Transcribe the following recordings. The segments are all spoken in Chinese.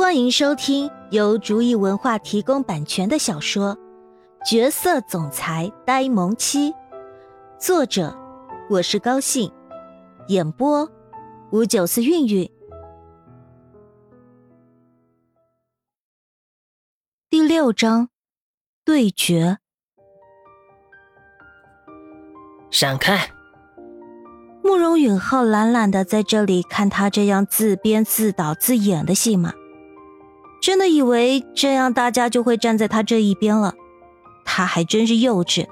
欢迎收听由竹意文化提供版权的小说《角色总裁呆萌妻》，作者我是高兴，演播五九四韵韵。第六章对决，闪开！慕容允浩懒懒的在这里看他这样自编自导自演的戏码，真的以为这样大家就会站在他这一边了。他还真是幼稚。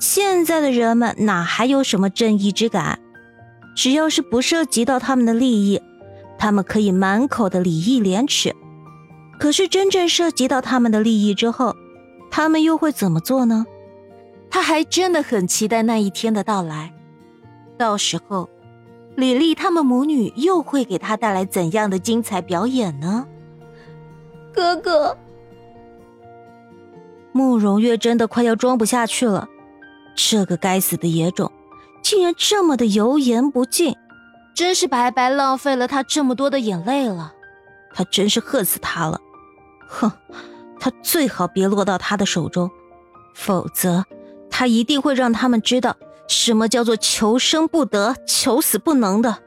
现在的人们哪还有什么正义之感？只要是不涉及到他们的利益，他们可以满口的礼义廉耻。可是真正涉及到他们的利益之后，他们又会怎么做呢？他还真的很期待那一天的到来。到时候，李丽他们母女又会给他带来怎样的精彩表演呢？哥哥，慕容月真的快要装不下去了。这个该死的野种，竟然这么的油盐不进，真是白白浪费了他这么多的眼泪了。他真是恨死他了！哼，他最好别落到他的手中，否则他一定会让他们知道。什么叫做求生不得，求死不能的？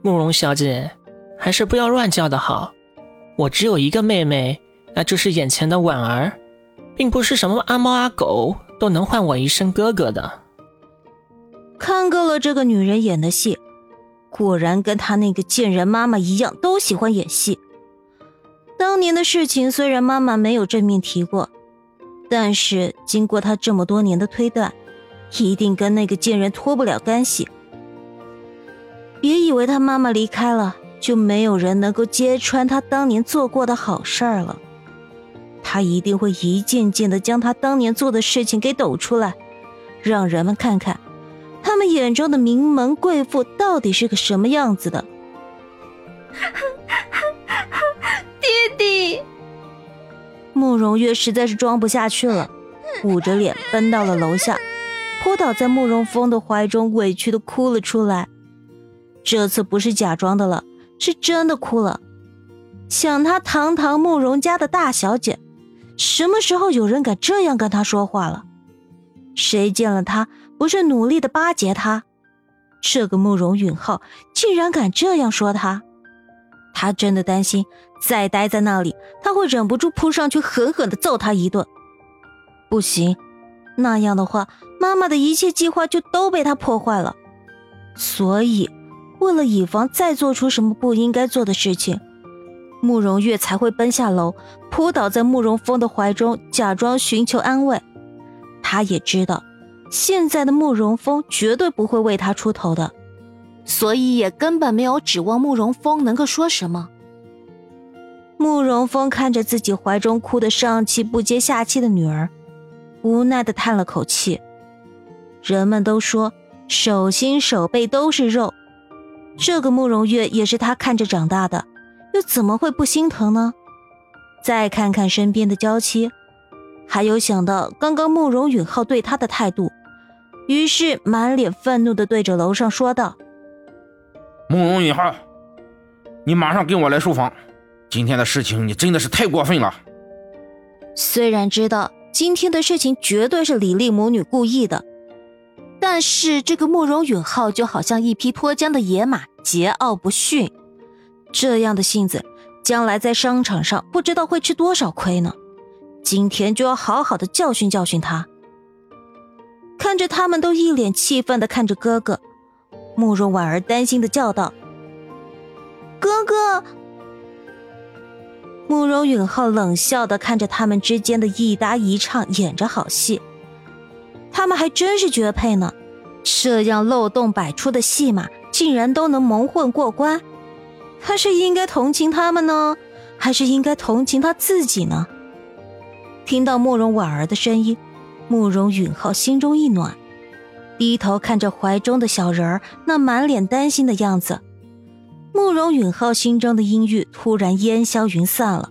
慕容小姐，还是不要乱叫的好。我只有一个妹妹，那就是眼前的婉儿，并不是什么阿猫阿狗都能唤我一声哥哥的。看够了这个女人演的戏，果然跟她那个贱人妈妈一样，都喜欢演戏。当年的事情虽然妈妈没有正面提过，但是经过她这么多年的推断。一定跟那个贱人脱不了干系。别以为他妈妈离开了，就没有人能够揭穿他当年做过的好事儿了。他一定会一件件的将他当年做的事情给抖出来，让人们看看，他们眼中的名门贵妇到底是个什么样子的。爹地，慕容月实在是装不下去了，捂着脸奔到了楼下。扑倒在慕容峰的怀中，委屈的哭了出来。这次不是假装的了，是真的哭了。想她堂堂慕容家的大小姐，什么时候有人敢这样跟她说话了？谁见了她不是努力的巴结她？这个慕容允浩竟然敢这样说她，她真的担心再待在那里，他会忍不住扑上去狠狠的揍他一顿。不行。那样的话，妈妈的一切计划就都被他破坏了。所以，为了以防再做出什么不应该做的事情，慕容月才会奔下楼，扑倒在慕容峰的怀中，假装寻求安慰。他也知道，现在的慕容峰绝对不会为他出头的，所以也根本没有指望慕容峰能够说什么。慕容峰看着自己怀中哭得上气不接下气的女儿。无奈的叹了口气。人们都说手心手背都是肉，这个慕容月也是他看着长大的，又怎么会不心疼呢？再看看身边的娇妻，还有想到刚刚慕容允浩对他的态度，于是满脸愤怒的对着楼上说道：“慕容允浩，你马上跟我来书房，今天的事情你真的是太过分了。”虽然知道。今天的事情绝对是李丽母女故意的，但是这个慕容允浩就好像一匹脱缰的野马，桀骜不驯。这样的性子，将来在商场上不知道会吃多少亏呢。今天就要好好的教训教训他。看着他们都一脸气愤的看着哥哥，慕容婉儿担心的叫道：“哥哥。”慕容允浩冷笑的看着他们之间的一搭一唱，演着好戏。他们还真是绝配呢，这样漏洞百出的戏码，竟然都能蒙混过关。他是应该同情他们呢，还是应该同情他自己呢？听到慕容婉儿的声音，慕容允浩心中一暖，低头看着怀中的小人儿，那满脸担心的样子。慕容允浩心中的阴郁突然烟消云散了。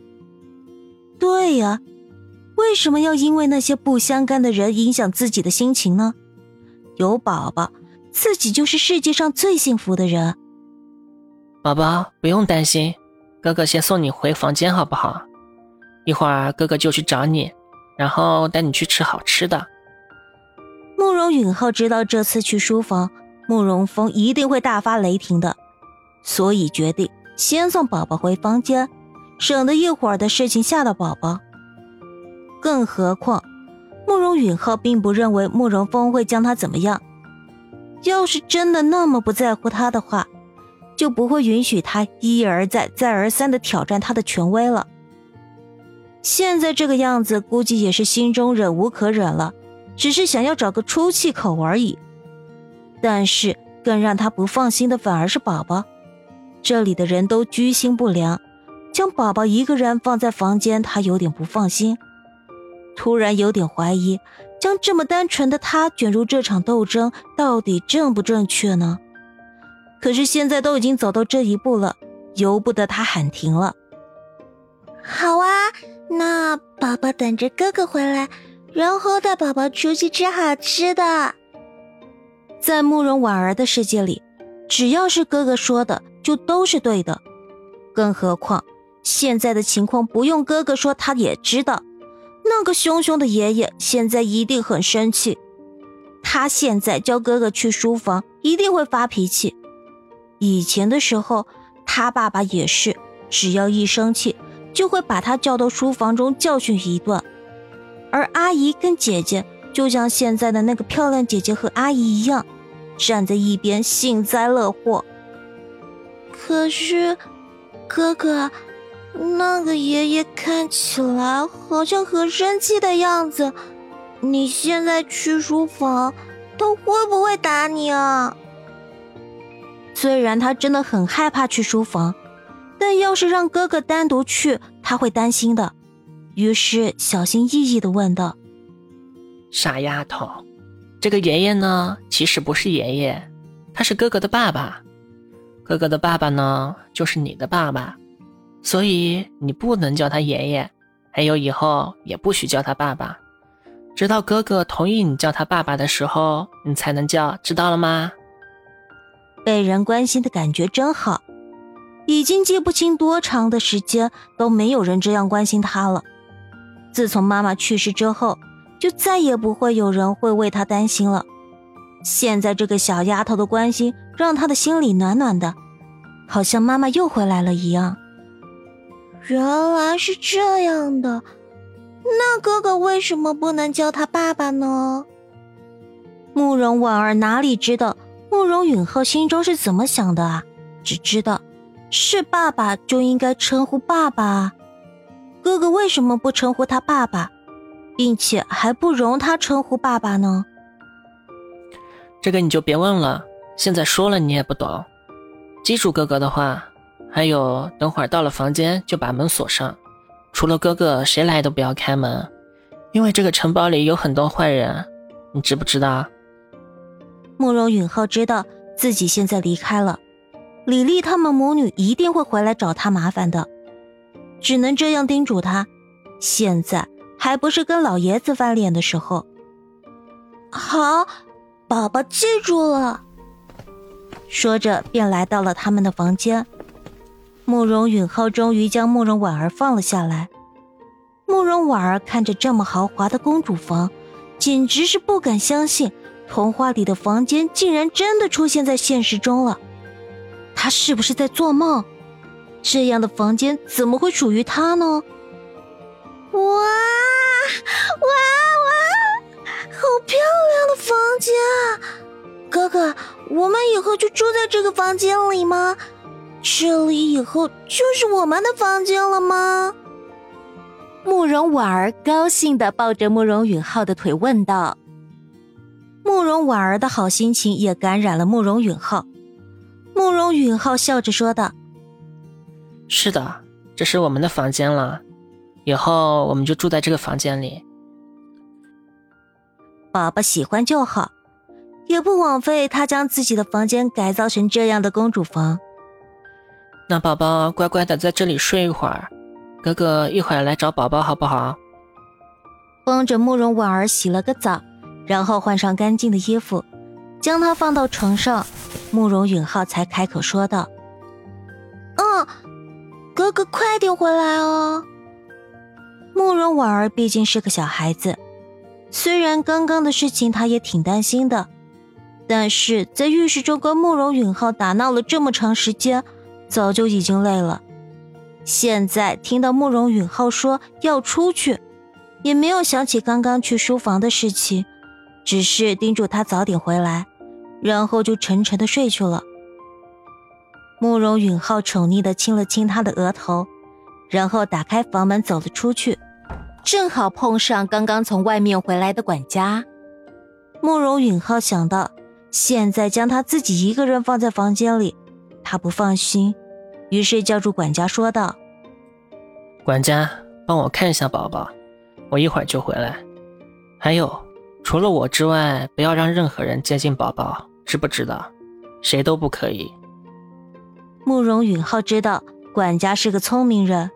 对呀，为什么要因为那些不相干的人影响自己的心情呢？有宝宝，自己就是世界上最幸福的人。宝宝不用担心，哥哥先送你回房间好不好？一会儿哥哥就去找你，然后带你去吃好吃的。慕容允浩知道这次去书房，慕容峰一定会大发雷霆的，所以决定先送宝宝回房间，省得一会儿的事情吓到宝宝。更何况，慕容允浩并不认为慕容峰会将他怎么样。要是真的那么不在乎他的话，就不会允许他一而再、再而三的挑战他的权威了。现在这个样子，估计也是心中忍无可忍了。只是想要找个出气口而已，但是更让他不放心的反而是宝宝。这里的人都居心不良，将宝宝一个人放在房间，他有点不放心。突然有点怀疑，将这么单纯的他卷入这场斗争，到底正不正确呢？可是现在都已经走到这一步了，由不得他喊停了。好啊，那宝宝等着哥哥回来。然后带宝宝出去吃好吃的。在慕容婉儿的世界里，只要是哥哥说的，就都是对的。更何况现在的情况，不用哥哥说，他也知道。那个凶凶的爷爷现在一定很生气，他现在叫哥哥去书房，一定会发脾气。以前的时候，他爸爸也是，只要一生气，就会把他叫到书房中教训一顿。而阿姨跟姐姐就像现在的那个漂亮姐姐和阿姨一样，站在一边幸灾乐祸。可是，哥哥，那个爷爷看起来好像很生气的样子。你现在去书房，他会不会打你啊？虽然他真的很害怕去书房，但要是让哥哥单独去，他会担心的。于是小心翼翼的问道：“傻丫头，这个爷爷呢，其实不是爷爷，他是哥哥的爸爸。哥哥的爸爸呢，就是你的爸爸，所以你不能叫他爷爷，还有以后也不许叫他爸爸，直到哥哥同意你叫他爸爸的时候，你才能叫，知道了吗？”被人关心的感觉真好，已经记不清多长的时间都没有人这样关心他了。自从妈妈去世之后，就再也不会有人会为他担心了。现在这个小丫头的关心，让他的心里暖暖的，好像妈妈又回来了一样。原来是这样的，那哥哥为什么不能叫他爸爸呢？慕容婉儿哪里知道慕容允浩心中是怎么想的啊？只知道是爸爸就应该称呼爸爸。哥哥为什么不称呼他爸爸，并且还不容他称呼爸爸呢？这个你就别问了，现在说了你也不懂。记住哥哥的话，还有等会儿到了房间就把门锁上，除了哥哥谁来都不要开门，因为这个城堡里有很多坏人，你知不知道？慕容允浩知道自己现在离开了，李丽他们母女一定会回来找他麻烦的。只能这样叮嘱他，现在还不是跟老爷子翻脸的时候。好，宝宝记住了。说着，便来到了他们的房间。慕容允浩终于将慕容婉儿放了下来。慕容婉儿看着这么豪华的公主房，简直是不敢相信，童话里的房间竟然真的出现在现实中了。她是不是在做梦？这样的房间怎么会属于他呢？哇哇哇！好漂亮的房间啊！哥哥，我们以后就住在这个房间里吗？这里以后就是我们的房间了吗？慕容婉儿高兴的抱着慕容允浩的腿问道。慕容婉儿的好心情也感染了慕容允浩。慕容允浩笑着说道。是的，这是我们的房间了，以后我们就住在这个房间里。宝宝喜欢就好，也不枉费他将自己的房间改造成这样的公主房。那宝宝乖乖的在这里睡一会儿，哥哥一会儿来找宝宝好不好？帮着慕容婉儿洗了个澡，然后换上干净的衣服，将她放到床上，慕容允浩才开口说道：“嗯。”哥哥快点回来哦。慕容婉儿毕竟是个小孩子，虽然刚刚的事情她也挺担心的，但是在浴室中跟慕容允浩打闹了这么长时间，早就已经累了。现在听到慕容允浩说要出去，也没有想起刚刚去书房的事情，只是叮嘱他早点回来，然后就沉沉的睡去了。慕容允浩宠溺的亲了亲他的额头。然后打开房门走了出去，正好碰上刚刚从外面回来的管家。慕容允浩想到，现在将他自己一个人放在房间里，他不放心，于是叫住管家说道：“管家，帮我看一下宝宝，我一会儿就回来。还有，除了我之外，不要让任何人接近宝宝，知不知道？谁都不可以。”慕容允浩知道管家是个聪明人。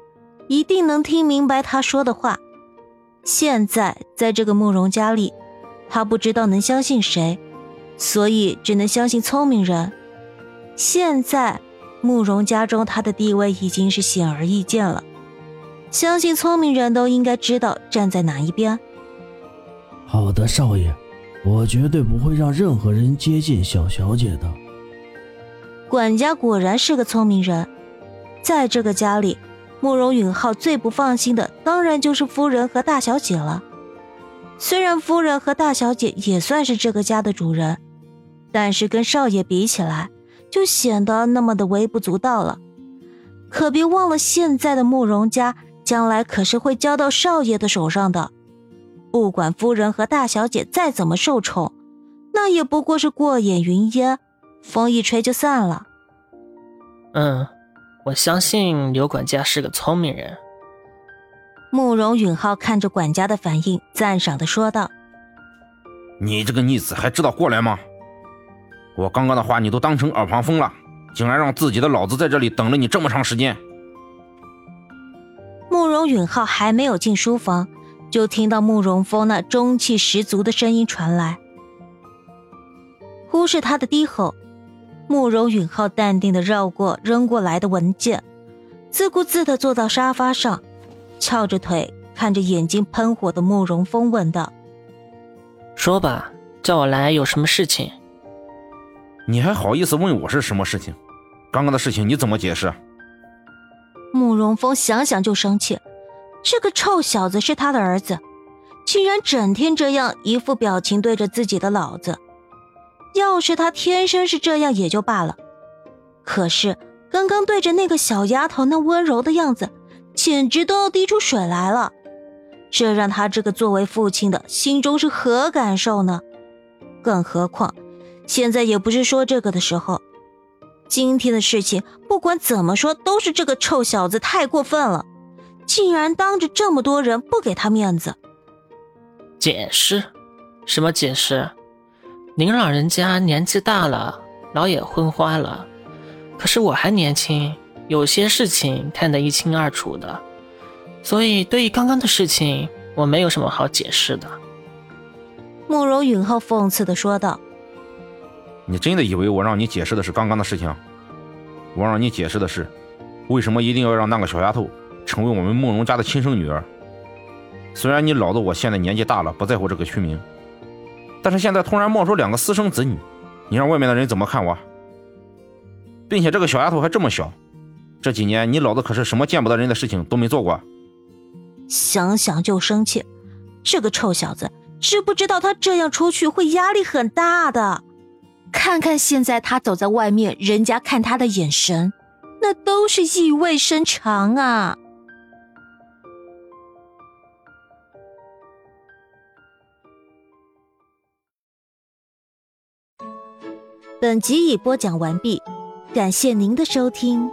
一定能听明白他说的话。现在在这个慕容家里，他不知道能相信谁，所以只能相信聪明人。现在慕容家中他的地位已经是显而易见了，相信聪明人都应该知道站在哪一边。好的，少爷，我绝对不会让任何人接近小小姐的。管家果然是个聪明人，在这个家里。慕容允浩最不放心的，当然就是夫人和大小姐了。虽然夫人和大小姐也算是这个家的主人，但是跟少爷比起来，就显得那么的微不足道了。可别忘了，现在的慕容家将来可是会交到少爷的手上的。不管夫人和大小姐再怎么受宠，那也不过是过眼云烟，风一吹就散了。嗯。我相信刘管家是个聪明人。慕容允浩看着管家的反应，赞赏的说道：“你这个逆子还知道过来吗？我刚刚的话你都当成耳旁风了，竟然让自己的老子在这里等了你这么长时间。”慕容允浩还没有进书房，就听到慕容峰那中气十足的声音传来，忽视他的低吼。慕容允浩淡定的绕过扔过来的文件，自顾自的坐到沙发上，翘着腿看着眼睛喷火的慕容峰问道：“说吧，叫我来有什么事情？你还好意思问我是什么事情？刚刚的事情你怎么解释？”慕容峰想想就生气，这个臭小子是他的儿子，竟然整天这样一副表情对着自己的老子。要是他天生是这样也就罢了，可是刚刚对着那个小丫头那温柔的样子，简直都要滴出水来了。这让他这个作为父亲的心中是何感受呢？更何况现在也不是说这个的时候。今天的事情不管怎么说都是这个臭小子太过分了，竟然当着这么多人不给他面子。解释？什么解释？您老人家年纪大了，老眼昏花了，可是我还年轻，有些事情看得一清二楚的，所以对于刚刚的事情，我没有什么好解释的。慕容允浩讽刺的说道：“你真的以为我让你解释的是刚刚的事情？我让你解释的是，为什么一定要让那个小丫头成为我们慕容家的亲生女儿？虽然你老子我现在年纪大了，不在乎这个虚名。”但是现在突然冒出两个私生子女，你让外面的人怎么看我？并且这个小丫头还这么小，这几年你老子可是什么见不得人的事情都没做过。想想就生气，这个臭小子知不知道他这样出去会压力很大的？看看现在他走在外面，人家看他的眼神，那都是意味深长啊。本集已播讲完毕，感谢您的收听。